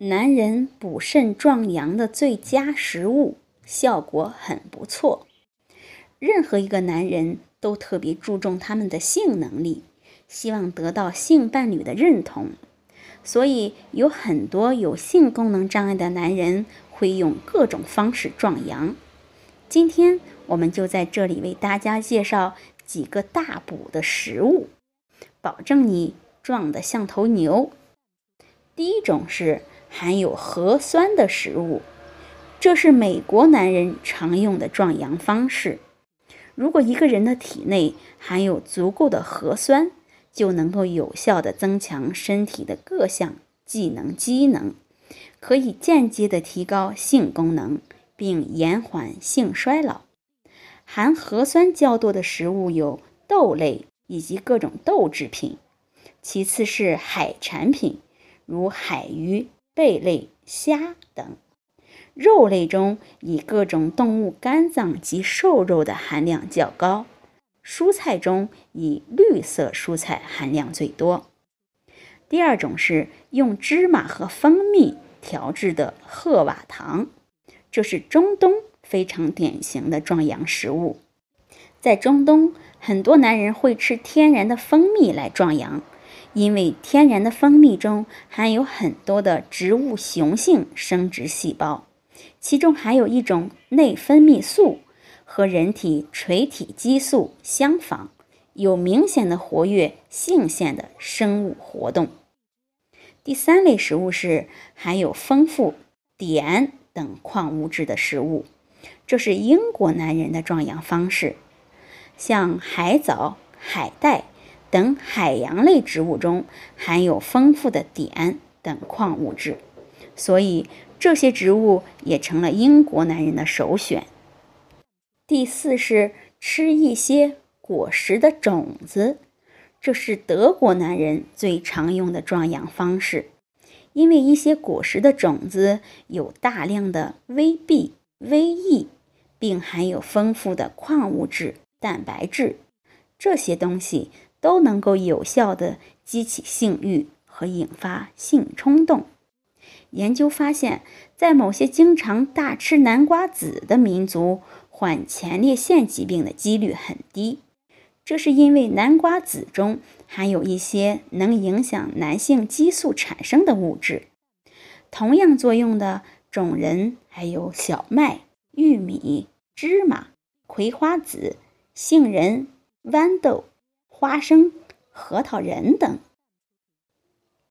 男人补肾壮阳的最佳食物，效果很不错。任何一个男人都特别注重他们的性能力，希望得到性伴侣的认同，所以有很多有性功能障碍的男人会用各种方式壮阳。今天我们就在这里为大家介绍几个大补的食物，保证你壮得像头牛。第一种是含有核酸的食物，这是美国男人常用的壮阳方式。如果一个人的体内含有足够的核酸，就能够有效地增强身体的各项技能机能，可以间接地提高性功能，并延缓性衰老。含核酸较多的食物有豆类以及各种豆制品，其次是海产品，如海鱼、贝类、虾等。肉类中以各种动物肝脏及瘦肉的含量较高，蔬菜中以绿色蔬菜含量最多。第二种是用芝麻和蜂蜜调制的褐瓦糖，这是中东非常典型的壮阳食物。在中东，很多男人会吃天然的蜂蜜来壮阳，因为天然的蜂蜜中含有很多的植物雄性生殖细胞。其中含有一种内分泌素，和人体垂体激素相仿，有明显的活跃性腺的生物活动。第三类食物是含有丰富碘等矿物质的食物，这是英国男人的壮阳方式。像海藻、海带等海洋类植物中含有丰富的碘等矿物质，所以。这些植物也成了英国男人的首选。第四是吃一些果实的种子，这是德国男人最常用的壮阳方式。因为一些果实的种子有大量的 VB、VE，并含有丰富的矿物质、蛋白质，这些东西都能够有效的激起性欲和引发性冲动。研究发现，在某些经常大吃南瓜籽的民族，患前列腺疾病的几率很低。这是因为南瓜籽中含有一些能影响男性激素产生的物质。同样作用的种仁还有小麦、玉米、芝麻、葵花籽、杏仁、豌豆、花生、核桃仁等。